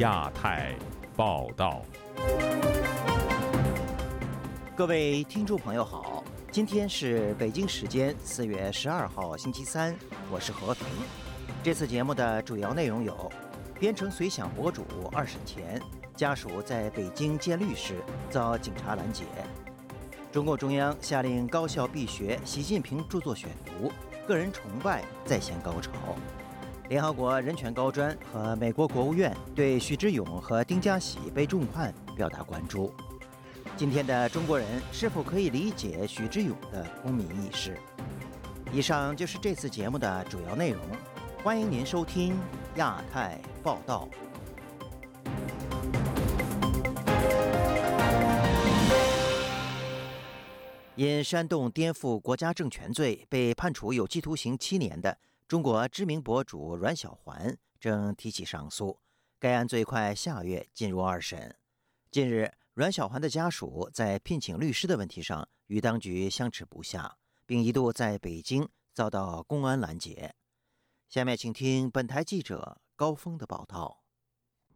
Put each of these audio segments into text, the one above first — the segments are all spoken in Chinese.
亚太报道。各位听众朋友好，今天是北京时间四月十二号星期三，我是和平。这次节目的主要内容有：编程随想博主二审前，家属在北京见律师遭警察拦截；中共中央下令高校必学习近平著作选读，个人崇拜再现高潮；联合国人权高专和美国国务院对许知勇和丁家喜被重判表达关注。今天的中国人是否可以理解许知勇的公民意识？以上就是这次节目的主要内容。欢迎您收听亚太报道。因煽动颠覆国家政权罪被判处有期徒刑七年的中国知名博主阮小环正提起上诉，该案最快下月进入二审。近日。阮小环的家属在聘请律师的问题上与当局相持不下，并一度在北京遭到公安拦截。下面请听本台记者高峰的报道。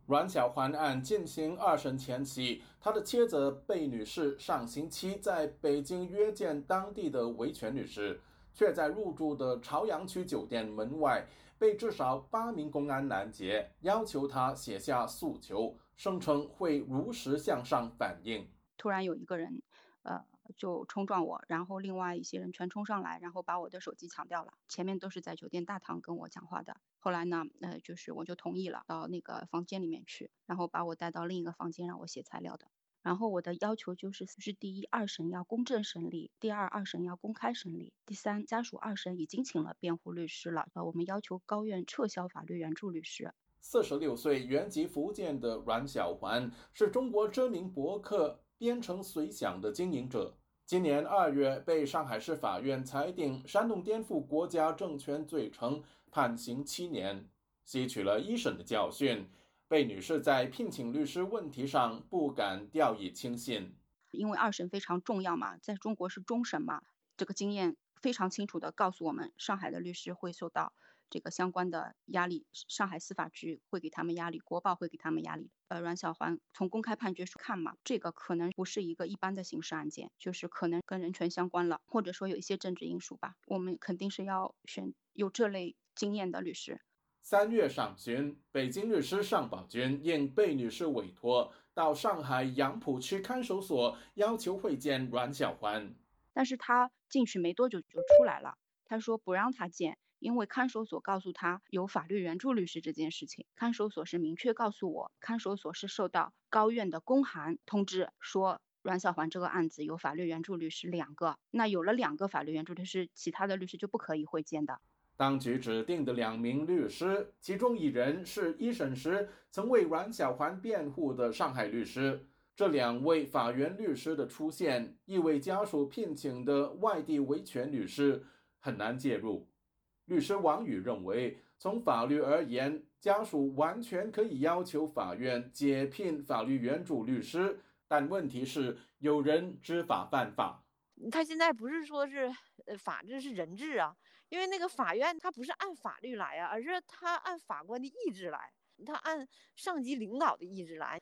阮小环案进行二审前夕，他的妻子贝女士上星期在北京约见当地的维权律师，却在入住的朝阳区酒店门外被至少八名公安拦截，要求他写下诉求。声称会如实向上反映。突然有一个人，呃，就冲撞我，然后另外一些人全冲上来，然后把我的手机抢掉了。前面都是在酒店大堂跟我讲话的。后来呢，呃，就是我就同意了，到那个房间里面去，然后把我带到另一个房间让我写材料的。然后我的要求就是：是第一，二审要公正审理；第二，二审要公开审理；第三，家属二审已经请了辩护律师了，呃，我们要求高院撤销法律援助律师。四十六岁、原籍福建的阮小环是中国知名博客“编程随想”的经营者。今年二月，被上海市法院裁定煽动颠覆国家政权罪成，判刑七年。吸取了一审的教训，贝女士在聘请律师问题上不敢掉以轻心。因为二审非常重要嘛，在中国是终审嘛，这个经验非常清楚地告诉我们，上海的律师会受到。这个相关的压力，上海司法局会给他们压力，国报会给他们压力。呃，阮小环从公开判决书看嘛，这个可能不是一个一般的刑事案件，就是可能跟人权相关了，或者说有一些政治因素吧。我们肯定是要选有这类经验的律师。三月上旬，北京律师尚宝军应贝女士委托，到上海杨浦区看守所要求会见阮小环，但是他进去没多久就出来了，他说不让他见。因为看守所告诉他有法律援助律师这件事情，看守所是明确告诉我，看守所是受到高院的公函通知，说阮小环这个案子有法律援助律师两个，那有了两个法律援助律师，其他的律师就不可以会见的。当局指定的两名律师，其中一人是一审时曾为阮小环辩护的上海律师，这两位法援律师的出现，意味家属聘请的外地维权律师很难介入。律师王宇认为，从法律而言，家属完全可以要求法院解聘法律援助律师，但问题是有人知法犯法。他现在不是说是呃法治是人治啊，因为那个法院他不是按法律来啊，而是他按法官的意志来，他按上级领导的意志来，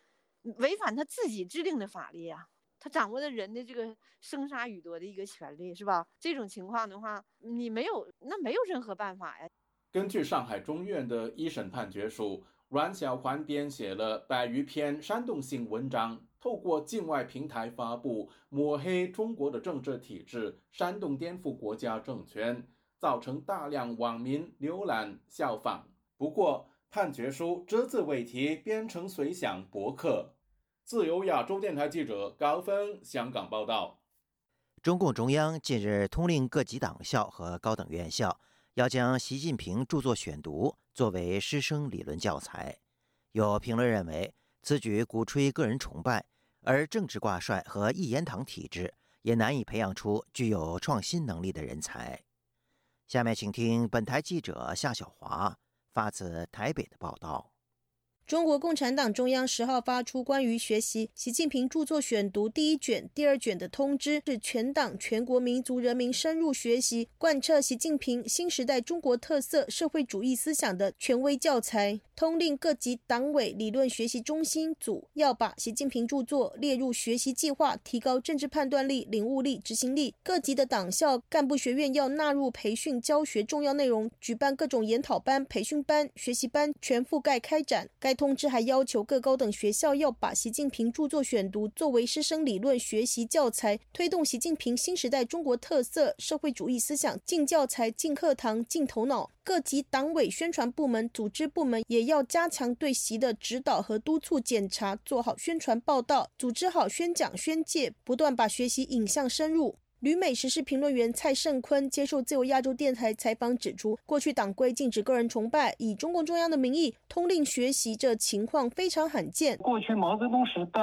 违反他自己制定的法律啊。他掌握的人的这个生杀予夺的一个权利是吧？这种情况的话，你没有那没有任何办法呀。根据上海中院的一审判决书，阮小环编写了百余篇煽动性文章，透过境外平台发布，抹黑中国的政治体制，煽动颠覆国家政权，造成大量网民浏览效仿。不过，判决书只字未提编程随想博客。自由亚洲电台记者高峰香港报道：中共中央近日通令各级党校和高等院校，要将习近平著作选读作为师生理论教材。有评论认为，此举鼓吹个人崇拜，而政治挂帅和一言堂体制也难以培养出具有创新能力的人才。下面请听本台记者夏小华发自台北的报道。中国共产党中央十号发出关于学习习近平著作选读第一卷、第二卷的通知，是全党全国民族人民深入学习、贯彻习近平新时代中国特色社会主义思想的权威教材。通令各级党委理论学习中心组要把习近平著作列入学习计划，提高政治判断力、领悟力、执行力。各级的党校干部学院要纳入培训教学重要内容，举办各种研讨班、培训班、学习班，全覆盖开展。该通知还要求各高等学校要把习近平著作选读作为师生理论学习教材，推动习近平新时代中国特色社会主义思想进教材、进课堂、进头脑。各级党委宣传部门、组织部门也要加强对习的指导和督促检查，做好宣传报道，组织好宣讲宣介，不断把学习引向深入。旅美时事评论员蔡胜坤接受自由亚洲电台采访指出，过去党规禁止个人崇拜，以中共中央的名义通令学习，这情况非常罕见。过去毛泽东时代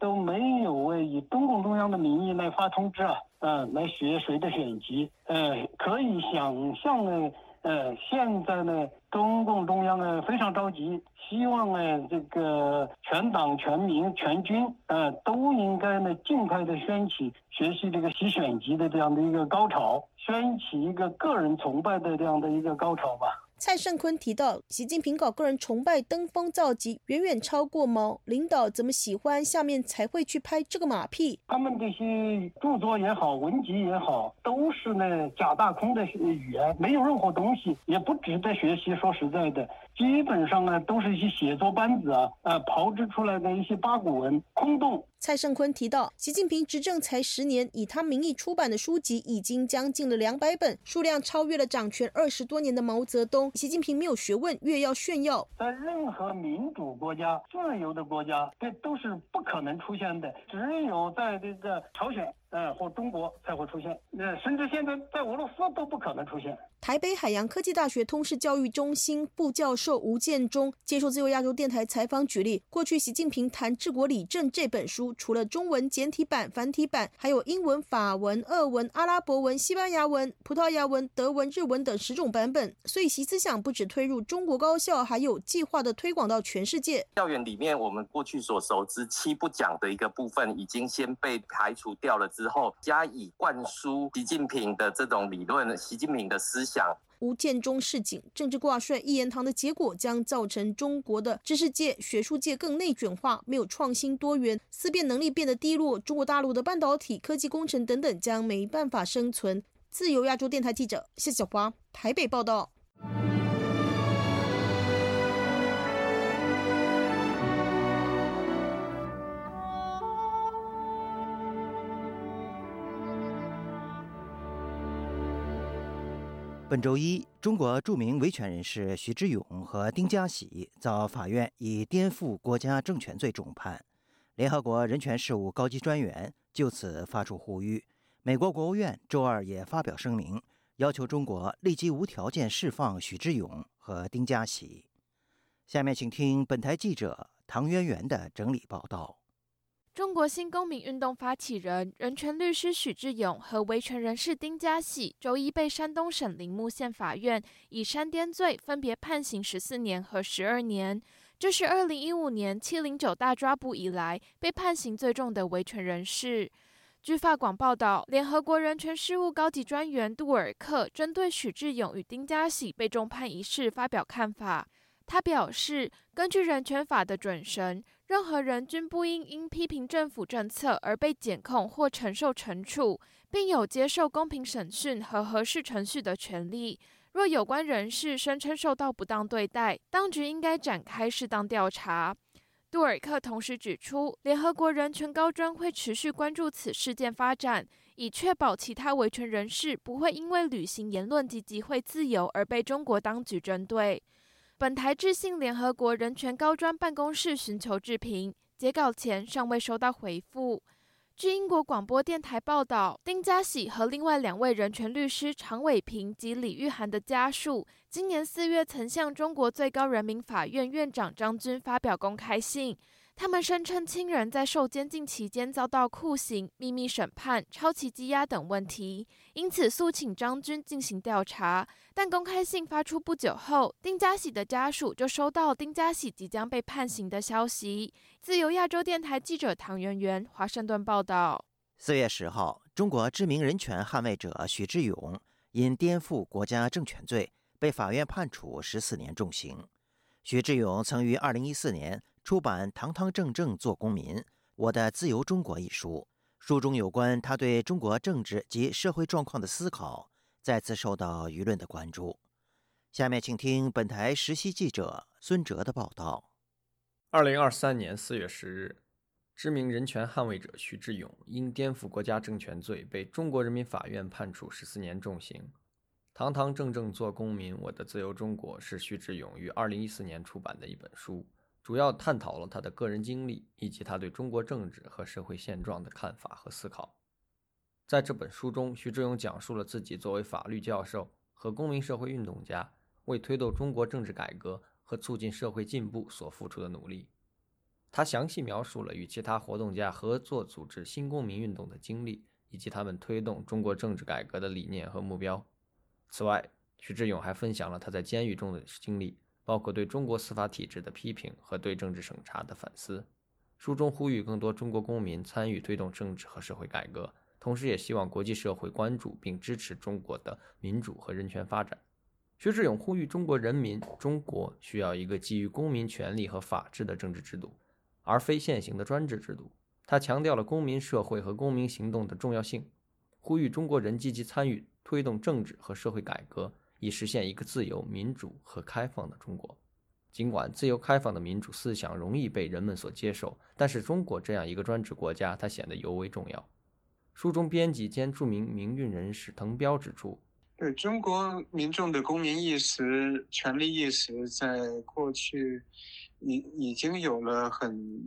都没有为以中共中央的名义来发通知啊，嗯，来学谁的选集，呃，可以想象的。呃，现在呢，中共中央呢非常着急，希望呢这个全党全民全军，呃，都应该呢尽快的掀起学习这个习选集的这样的一个高潮，掀起一个个人崇拜的这样的一个高潮吧。蔡胜坤提到，习近平搞个人崇拜、登峰造极，远远超过毛领导怎么喜欢，下面才会去拍这个马屁。他们这些著作也好，文集也好，都是那假大空的语言，没有任何东西，也不值得学习。说实在的。基本上呢，都是一些写作班子啊，呃，炮制出来的一些八股文，空洞。蔡胜坤提到，习近平执政才十年，以他名义出版的书籍已经将近了两百本，数量超越了掌权二十多年的毛泽东。习近平没有学问，越要炫耀。在任何民主国家、自由的国家，这都是不可能出现的，只有在这个朝鲜。呃，或中国才会出现，呃，甚至现在在俄罗斯都不可能出现。台北海洋科技大学通识教育中心副教授吴建中接受自由亚洲电台采访，举例，过去习近平谈治国理政这本书，除了中文简体版、繁体版，还有英文、法文、俄文、阿拉伯文、西班牙文、葡萄牙文、德文、日文等十种版本。所以习思想不止推入中国高校，还有计划的推广到全世界。校园里面，我们过去所熟知七不讲的一个部分，已经先被排除掉了。之后加以灌输习近平的这种理论，习近平的思想。吴建中示警，政治挂帅一言堂的结果将造成中国的知识界、学术界更内卷化，没有创新多元，思辨能力变得低落。中国大陆的半导体、科技工程等等将没办法生存。自由亚洲电台记者谢小华台北报道。本周一，中国著名维权人士徐志勇和丁家喜遭法院以颠覆国家政权罪重判。联合国人权事务高级专员就此发出呼吁。美国国务院周二也发表声明，要求中国立即无条件释放徐志勇和丁家喜。下面请听本台记者唐渊源的整理报道。中国新公民运动发起人、人权律师许志勇和维权人士丁家喜周一被山东省临木县法院以煽颠罪分别判刑十四年和十二年。这是二零一五年七零九大抓捕以来被判刑最重的维权人士。据法广报道，联合国人权事务高级专员杜尔克针对许志勇与丁家喜被重判一事发表看法。他表示，根据人权法的准绳。任何人均不应因批评政府政策而被检控或承受惩处，并有接受公平审讯和合适程序的权利。若有关人士声称受到不当对待，当局应该展开适当调查。杜尔克同时指出，联合国人权高专会持续关注此事件发展，以确保其他维权人士不会因为履行言论及集会自由而被中国当局针对。本台致信联合国人权高专办公室寻求置评，截稿前尚未收到回复。据英国广播电台报道，丁家喜和另外两位人权律师常伟平及李玉涵的家属，今年四月曾向中国最高人民法院院长张军发表公开信。他们声称亲人在受监禁期间遭到酷刑、秘密审判、超期羁押等问题，因此诉请张军进行调查。但公开信发出不久后，丁家喜的家属就收到丁家喜即将被判刑的消息。自由亚洲电台记者唐媛媛华盛顿报道。四月十号，中国知名人权捍卫者许志勇因颠覆国家政权罪被法院判处十四年重刑。许志勇曾于二零一四年。出版《堂堂正正做公民：我的自由中国》一书，书中有关他对中国政治及社会状况的思考，再次受到舆论的关注。下面请听本台实习记者孙哲的报道。二零二三年四月十日，知名人权捍卫者徐志勇因颠覆国家政权罪被中国人民法院判处十四年重刑。《堂堂正正做公民：我的自由中国》是徐志勇于二零一四年出版的一本书。主要探讨了他的个人经历以及他对中国政治和社会现状的看法和思考。在这本书中，徐志勇讲述了自己作为法律教授和公民社会运动家，为推动中国政治改革和促进社会进步所付出的努力。他详细描述了与其他活动家合作组织新公民运动的经历，以及他们推动中国政治改革的理念和目标。此外，徐志勇还分享了他在监狱中的经历。包括对中国司法体制的批评和对政治审查的反思。书中呼吁更多中国公民参与推动政治和社会改革，同时也希望国际社会关注并支持中国的民主和人权发展。薛志勇呼吁中国人民，中国需要一个基于公民权利和法治的政治制度，而非现行的专制制度。他强调了公民社会和公民行动的重要性，呼吁中国人积极参与推动政治和社会改革。以实现一个自由、民主和开放的中国。尽管自由开放的民主思想容易被人们所接受，但是中国这样一个专制国家，它显得尤为重要。书中编辑兼著名民运人士滕彪指出：“对中国民众的公民意识、权利意识，在过去已已经有了很。”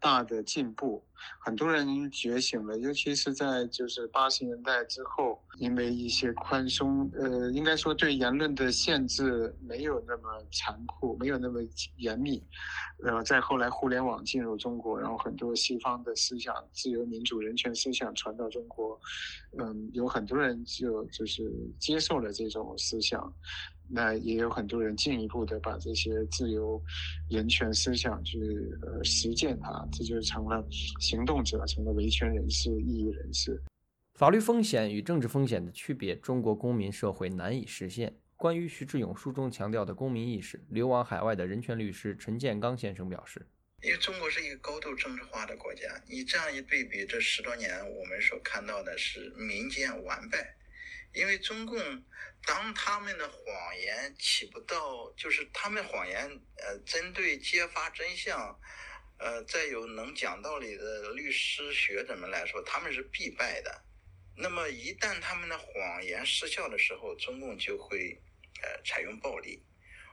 大的进步，很多人觉醒了，尤其是在就是八十年代之后，因为一些宽松，呃，应该说对言论的限制没有那么残酷，没有那么严密，然后再后来互联网进入中国，然后很多西方的思想、自由民主、人权思想传到中国，嗯，有很多人就就是接受了这种思想。那也有很多人进一步的把这些自由、人权思想去呃实践它，这就成了行动者，成了维权人士、异议人士。法律风险与政治风险的区别，中国公民社会难以实现。关于徐志勇书中强调的公民意识，流亡海外的人权律师陈建刚先生表示：“因为中国是一个高度政治化的国家，你这样一对比，这十多年我们所看到的是民间完败。”因为中共，当他们的谎言起不到，就是他们谎言，呃，针对揭发真相，呃，再有能讲道理的律师学者们来说，他们是必败的。那么一旦他们的谎言失效的时候，中共就会，呃，采用暴力。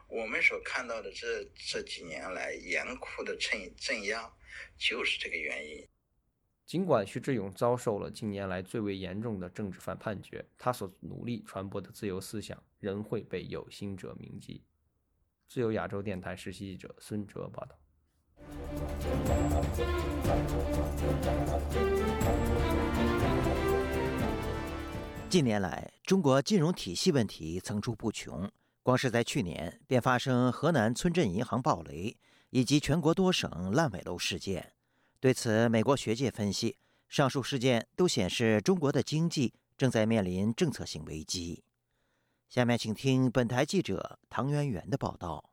我们所看到的这这几年来严酷的镇镇压，就是这个原因。尽管徐志勇遭受了近年来最为严重的政治犯判决，他所努力传播的自由思想仍会被有心者铭记。自由亚洲电台实习记者孙哲报道。近年来，中国金融体系问题层出不穷，光是在去年便发生河南村镇银行暴雷，以及全国多省烂尾楼事件。对此，美国学界分析，上述事件都显示中国的经济正在面临政策性危机。下面请听本台记者唐媛媛的报道。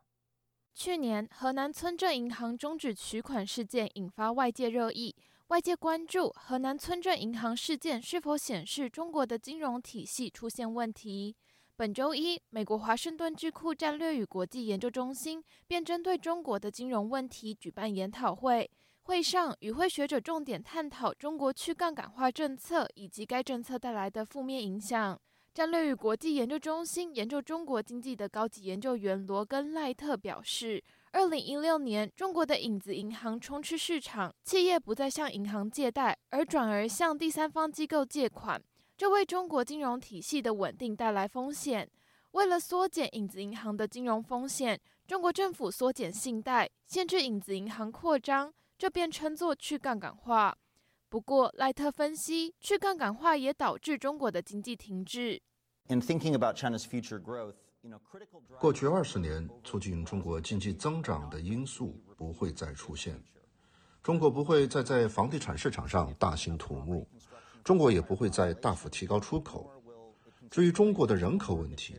去年，河南村镇银行终止取款事件引发外界热议，外界关注河南村镇银行事件是否显示中国的金融体系出现问题。本周一，美国华盛顿智库战略与国际研究中心便针对中国的金融问题举办研讨会。会上，与会学者重点探讨中国去杠杆化政策以及该政策带来的负面影响。战略与国际研究中心研究中国经济的高级研究员罗根·赖特表示，二零一六年，中国的影子银行充斥市场，企业不再向银行借贷，而转而向第三方机构借款，这为中国金融体系的稳定带来风险。为了缩减影子银行的金融风险，中国政府缩减信贷，限制影子银行扩张。这便称作去杠杆化。不过，赖特分析，去杠杆化也导致中国的经济停滞。过去二十年，促进中国经济增长的因素不会再出现。中国不会再在房地产市场上大兴土木，中国也不会再大幅提高出口。至于中国的人口问题，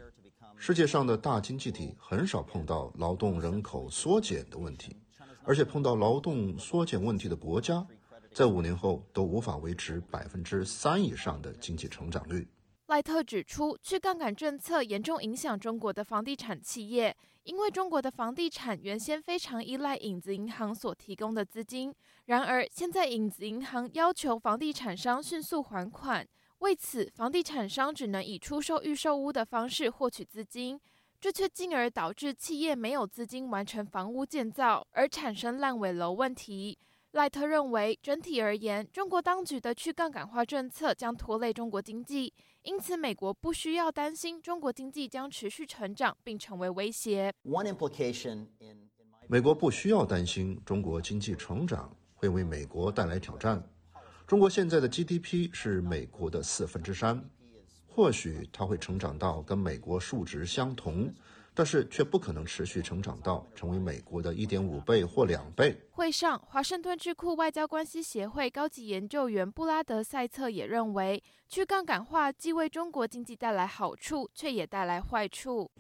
世界上的大经济体很少碰到劳动人口缩减的问题，而且碰到劳动缩减问题的国家，在五年后都无法维持百分之三以上的经济成长率。赖特指出，去杠杆政策严重影响中国的房地产企业，因为中国的房地产原先非常依赖影子银行所提供的资金，然而现在影子银行要求房地产商迅速还款，为此房地产商只能以出售预售屋的方式获取资金，这却进而导致企业没有资金完成房屋建造，而产生烂尾楼问题。赖特认为，整体而言，中国当局的去杠杆化政策将拖累中国经济。因此，美国不需要担心中国经济将持续成长并成为威胁。美国不需要担心中国经济成长会为美国带来挑战。中国现在的 GDP 是美国的四分之三，或许它会成长到跟美国数值相同。但是却不可能持续成长到成为美国的一点五倍或两倍。会上，华盛顿智库外交关系协会高级研究员布拉德塞特也认为，去杠杆化既为中国经济带来好处，却也带来坏处。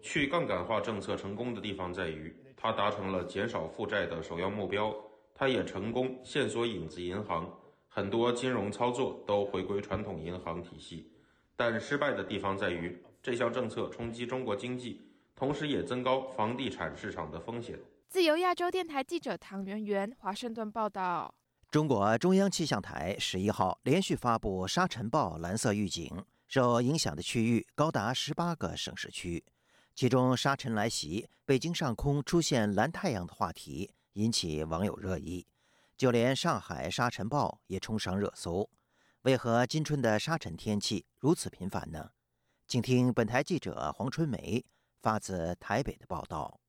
去杠杆化政策成功的地方在于，它达成了减少负债的首要目标，它也成功限缩影子银行，很多金融操作都回归传统银行体系。但失败的地方在于。这项政策冲击中国经济，同时也增高房地产市场的风险。自由亚洲电台记者唐媛媛，华盛顿报道。中国中央气象台十一号连续发布沙尘暴蓝色预警，受影响的区域高达十八个省市区，其中沙尘来袭，北京上空出现蓝太阳的话题引起网友热议，就连上海沙尘暴也冲上热搜。为何今春的沙尘天气如此频繁呢？请听本台记者黄春梅发自台北的报道。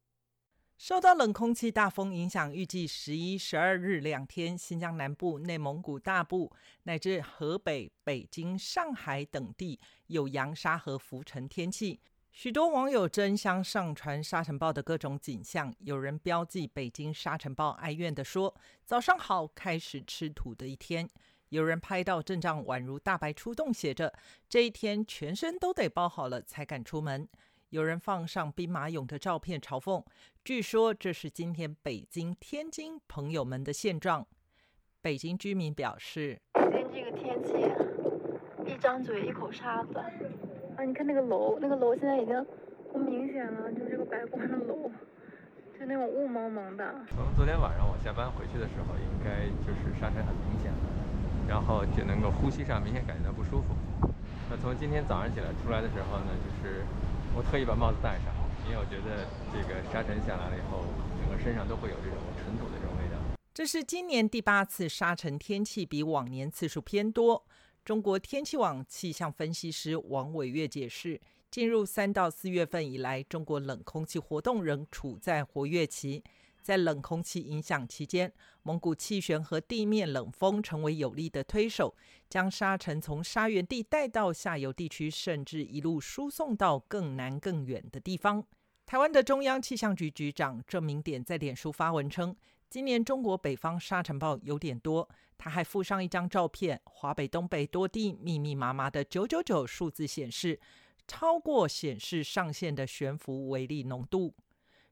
受到冷空气大风影响，预计十一、十二日两天，新疆南部、内蒙古大部乃至河北、北京、上海等地有扬沙和浮尘天气。许多网友争相上传沙尘暴的各种景象，有人标记北京沙尘暴，哀怨地说：“早上好，开始吃土的一天。”有人拍到阵仗宛如大白出动，写着“这一天全身都得包好了才敢出门”。有人放上兵马俑的照片嘲讽，据说这是今天北京、天津朋友们的现状。北京居民表示：“今天这个天气，一张嘴一口沙子啊！你看那个楼，那个楼现在已经不明显了，就这个白光的楼，就那种雾蒙蒙的。从昨天晚上我下班回去的时候，应该就是沙尘很明显了。”然后就能够呼吸上明显感觉到不舒服。那从今天早上起来出来的时候呢，就是我特意把帽子戴上，因为我觉得这个沙尘下来了以后，整个身上都会有这种尘土的这种味道。这是今年第八次沙尘天气，比往年次数偏多。中国天气网气象分析师王伟月解释，进入三到四月份以来，中国冷空气活动仍处在活跃期。在冷空气影响期间，蒙古气旋和地面冷风成为有力的推手，将沙尘从沙源地带到下游地区，甚至一路输送到更南更远的地方。台湾的中央气象局局长郑明典在脸书发文称，今年中国北方沙尘暴有点多。他还附上一张照片，华北、东北多地密密麻麻的九九九数字显示，超过显示上限的悬浮微粒浓度。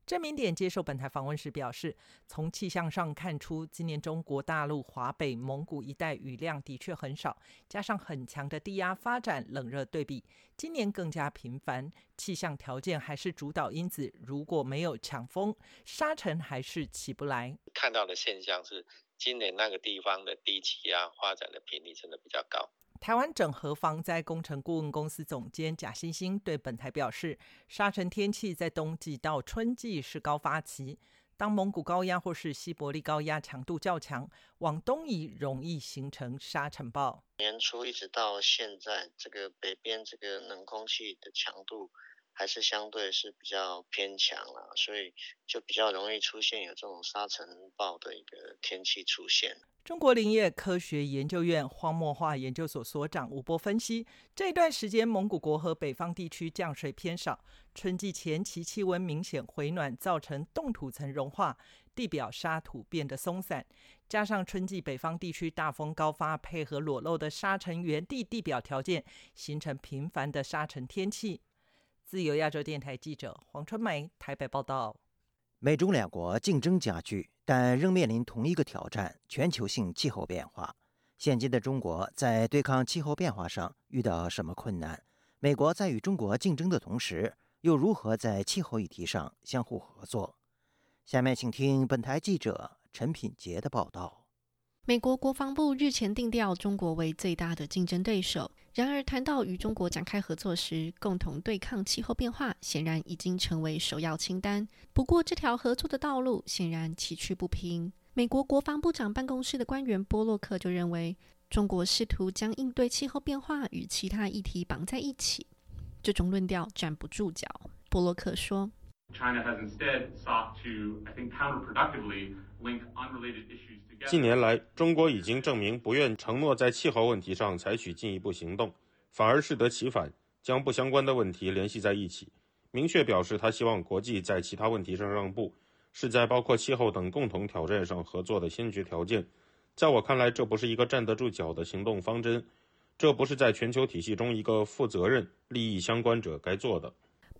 郑明典接受本台访问时表示，从气象上看出，今年中国大陆华北、蒙古一带雨量的确很少，加上很强的低压发展，冷热对比，今年更加频繁。气象条件还是主导因子，如果没有强风，沙尘还是起不来。看到的现象是，今年那个地方的低气压发展的频率真的比较高。台湾整合防灾工程顾问公司总监贾欣欣对本台表示，沙尘天气在冬季到春季是高发期，当蒙古高压或是西伯利高压强度较强，往东移容易形成沙尘暴。年初一直到现在，这个北边这个冷空气的强度还是相对是比较偏强啦，所以就比较容易出现有这种沙尘暴的一个天气出现。中国林业科学研究院荒漠化研究所所长吴波分析，这段时间蒙古国和北方地区降水偏少，春季前期气温明显回暖，造成冻土层融化，地表沙土变得松散，加上春季北方地区大风高发，配合裸露的沙尘原地地表条件，形成频繁的沙尘天气。自由亚洲电台记者黄春梅台北报道。美中两国竞争加剧，但仍面临同一个挑战：全球性气候变化。现今的中国在对抗气候变化上遇到什么困难？美国在与中国竞争的同时，又如何在气候议题上相互合作？下面请听本台记者陈品杰的报道。美国国防部日前定调中国为最大的竞争对手。然而，谈到与中国展开合作时，共同对抗气候变化显然已经成为首要清单。不过，这条合作的道路显然崎岖不平。美国国防部长办公室的官员波洛克就认为，中国试图将应对气候变化与其他议题绑在一起，这种论调站不住脚。波洛克说：“China has instead sought to, I think, counterproductively link unrelated issues.” 近年来，中国已经证明不愿承诺在气候问题上采取进一步行动，反而适得其反，将不相关的问题联系在一起，明确表示他希望国际在其他问题上让步，是在包括气候等共同挑战上合作的先决条件。在我看来，这不是一个站得住脚的行动方针，这不是在全球体系中一个负责任、利益相关者该做的。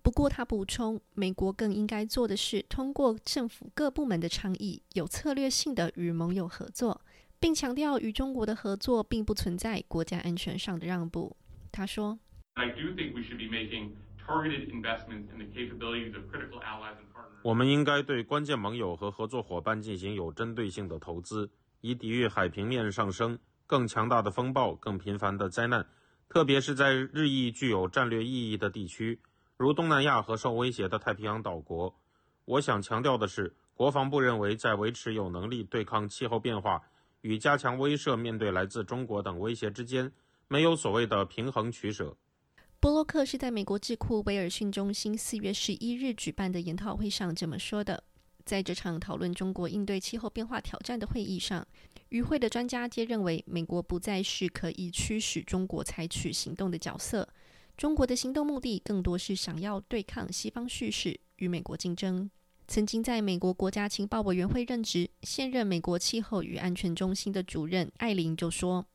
不过，他补充，美国更应该做的是通过政府各部门的倡议，有策略性的与盟友合作，并强调与中国的合作并不存在国家安全上的让步。他说：“我们应该对关键盟友和合作伙伴进行有针对性的投资，以抵御海平面上升、更强大的风暴、更频繁的灾难，特别是在日益具有战略意义的地区。”如东南亚和受威胁的太平洋岛国，我想强调的是，国防部认为，在维持有能力对抗气候变化与加强威慑面对来自中国等威胁之间，没有所谓的平衡取舍。波洛克是在美国智库威尔逊中心四月十一日举办的研讨会上这么说的。在这场讨论中国应对气候变化挑战的会议上，与会的专家皆认为，美国不再是可以驱使中国采取行动的角色。中国的行动目的更多是想要对抗西方叙事，与美国竞争。曾经在美国国家情报委员会任职、现任美国气候与安全中心的主任艾琳就说：“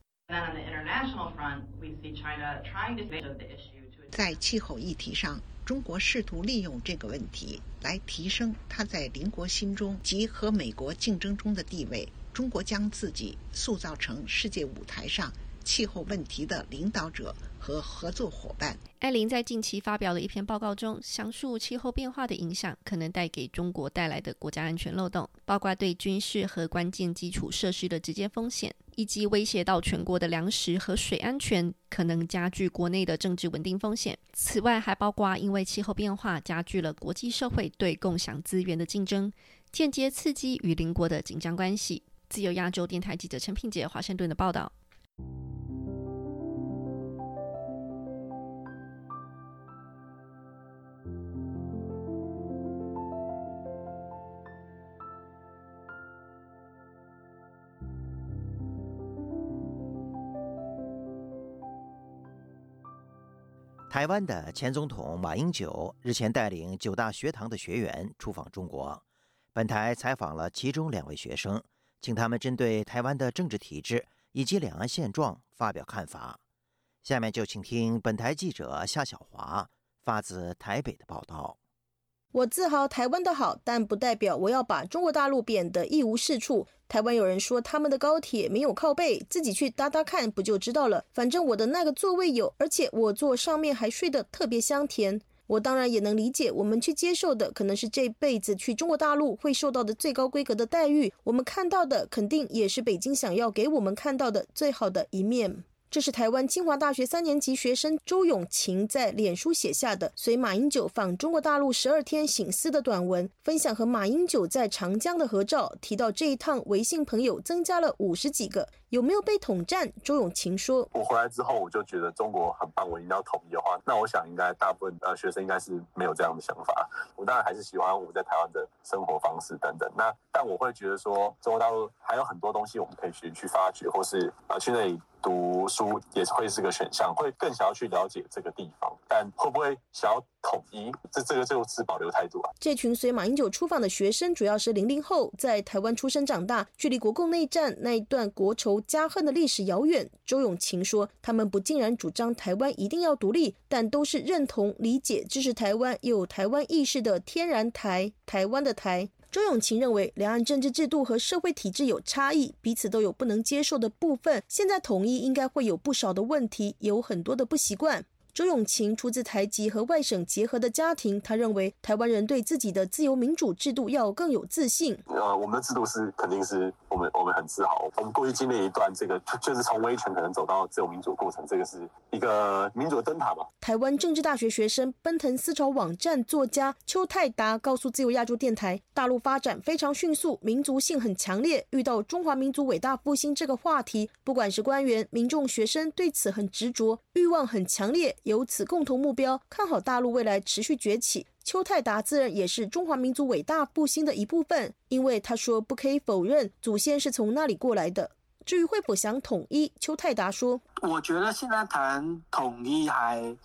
在气候议题上，中国试图利用这个问题来提升它在邻国心中及和美国竞争中的地位。中国将自己塑造成世界舞台上气候问题的领导者。”和合作伙伴。艾琳在近期发表的一篇报告中，详述气候变化的影响可能带给中国带来的国家安全漏洞，包括对军事和关键基础设施的直接风险，以及威胁到全国的粮食和水安全，可能加剧国内的政治稳定风险。此外，还包括因为气候变化加剧了国际社会对共享资源的竞争，间接刺激与邻国的紧张关系。自由亚洲电台记者陈品杰华盛顿的报道。台湾的前总统马英九日前带领九大学堂的学员出访中国，本台采访了其中两位学生，请他们针对台湾的政治体制以及两岸现状发表看法。下面就请听本台记者夏小华发自台北的报道。我自豪台湾的好，但不代表我要把中国大陆贬得一无是处。台湾有人说他们的高铁没有靠背，自己去搭搭看不就知道了。反正我的那个座位有，而且我坐上面还睡得特别香甜。我当然也能理解，我们去接受的可能是这辈子去中国大陆会受到的最高规格的待遇。我们看到的肯定也是北京想要给我们看到的最好的一面。这是台湾清华大学三年级学生周永晴在脸书写下的随马英九访中国大陆十二天醒思的短文，分享和马英九在长江的合照，提到这一趟微信朋友增加了五十几个。有没有被统战？周永晴说：“我回来之后，我就觉得中国很棒，我一定要统一的话，那我想应该大部分呃学生应该是没有这样的想法。我当然还是喜欢我在台湾的生活方式等等。那但我会觉得说，中国大陆还有很多东西我们可以去去发掘，或是啊去那里。”读书也会是个选项，会更想要去了解这个地方，但会不会想要统一？这这个就是保留态度啊。这群随马英九出访的学生，主要是零零后，在台湾出生长大，距离国共内战那一段国仇家恨的历史遥远。周永晴说，他们不竟然主张台湾一定要独立，但都是认同、理解、支持台湾，有台湾意识的天然台，台湾的台。周永晴认为，两岸政治制度和社会体制有差异，彼此都有不能接受的部分。现在统一应该会有不少的问题，有很多的不习惯。周永晴出自台籍和外省结合的家庭，他认为台湾人对自己的自由民主制度要更有自信。呃，我们的制度是肯定是我们我们很自豪。我们过去经历一段这个，就是从威权可能走到自由民主过程，这个是一个民主的灯塔嘛。台湾政治大学学生、奔腾思潮网站作家邱泰达告诉自由亚洲电台，大陆发展非常迅速，民族性很强烈。遇到中华民族伟大复兴这个话题，不管是官员、民众、学生，对此很执着，欲望很强烈。由此共同目标，看好大陆未来持续崛起。邱泰达自然也是中华民族伟大复兴的一部分，因为他说不可以否认祖先是从那里过来的。至于会否想统一，邱泰达说：“我觉得现在谈统一还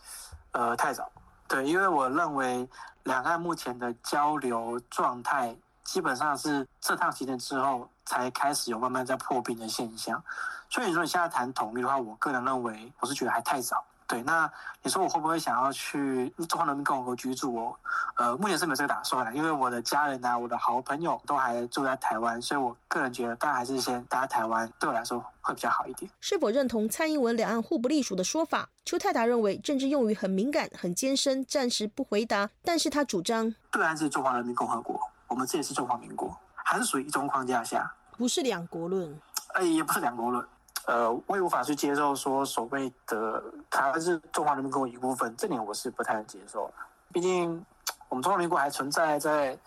呃太早，对，因为我认为两岸目前的交流状态基本上是这趟行程之后才开始有慢慢在破冰的现象，所以你说你现在谈统一的话，我个人认为我是觉得还太早。”对，那你说我会不会想要去中华人民共和国居住？我呃，目前是没有这个打算的，因为我的家人啊，我的好朋友都还住在台湾，所以我个人觉得，当然还是先待在台湾，对我来说会比较好一点。是否认同蔡英文两岸互不隶属的说法？邱泰达认为政治用语很敏感、很艰深，暂时不回答。但是他主张，对岸是中华人民共和国，我们这也是中华民国，还是属于一中框架下，不是两国论。哎，也不是两国论。呃，我也无法去接受说所谓的台湾是中华人民共和国一部分，这点我是不太能接受。毕竟我们中华民国还存在在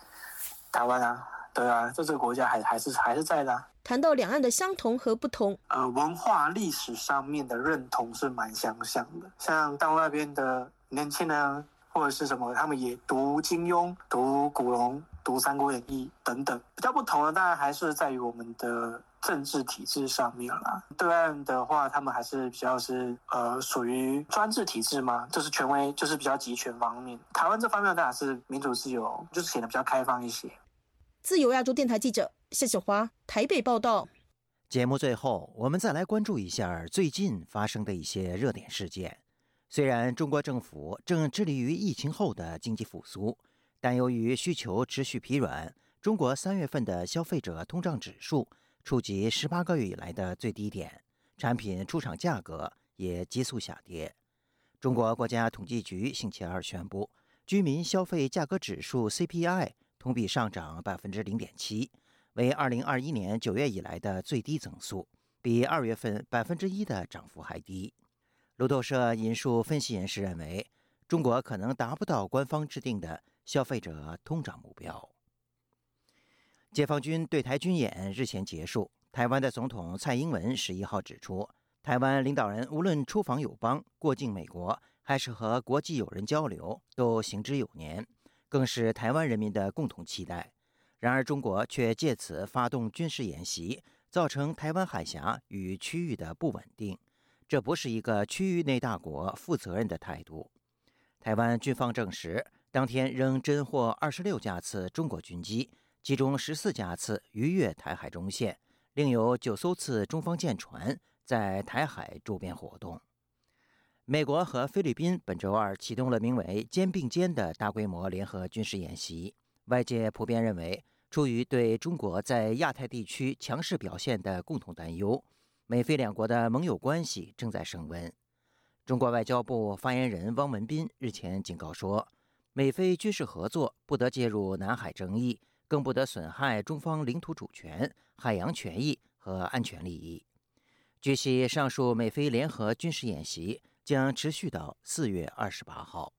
台湾啊，对啊，在这个国家还还是还是在的。谈到两岸的相同和不同，呃，文化历史上面的认同是蛮相像的。像大陆那边的年轻人或者是什么，他们也读金庸、读古龙、读三国演义等等。比较不同的，当然还是在于我们的。政治体制上面啦，对岸的话，他们还是比较是呃属于专制体制嘛，就是权威，就是比较集权方面。台湾这方面当然是民主自由，就是显得比较开放一些。自由亚洲电台记者谢小华台北报道。节目最后，我们再来关注一下最近发生的一些热点事件。虽然中国政府正致力于疫情后的经济复苏，但由于需求持续疲软，中国三月份的消费者通胀指数。触及十八个月以来的最低点，产品出厂价格也急速下跌。中国国家统计局星期二宣布，居民消费价格指数 CPI 同比上涨百分之零点七，为二零二一年九月以来的最低增速，比二月份百分之一的涨幅还低。路透社引述分析人士认为，中国可能达不到官方制定的消费者通胀目标。解放军对台军演日前结束。台湾的总统蔡英文十一号指出，台湾领导人无论出访友邦、过境美国，还是和国际友人交流，都行之有年，更是台湾人民的共同期待。然而，中国却借此发动军事演习，造成台湾海峡与区域的不稳定，这不是一个区域内大国负责任的态度。台湾军方证实，当天仍侦获二十六架次中国军机。其中十四架次逾越台海中线，另有九艘次中方舰船在台海周边活动。美国和菲律宾本周二启动了名为“肩并肩”的大规模联合军事演习。外界普遍认为，出于对中国在亚太地区强势表现的共同担忧，美菲两国的盟友关系正在升温。中国外交部发言人汪文斌日前警告说，美菲军事合作不得介入南海争议。更不得损害中方领土主权、海洋权益和安全利益。据悉，上述美菲联合军事演习将持续到四月二十八号。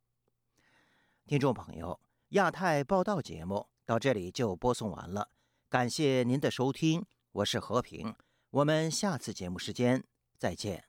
听众朋友，亚太报道节目到这里就播送完了，感谢您的收听，我是和平，我们下次节目时间再见。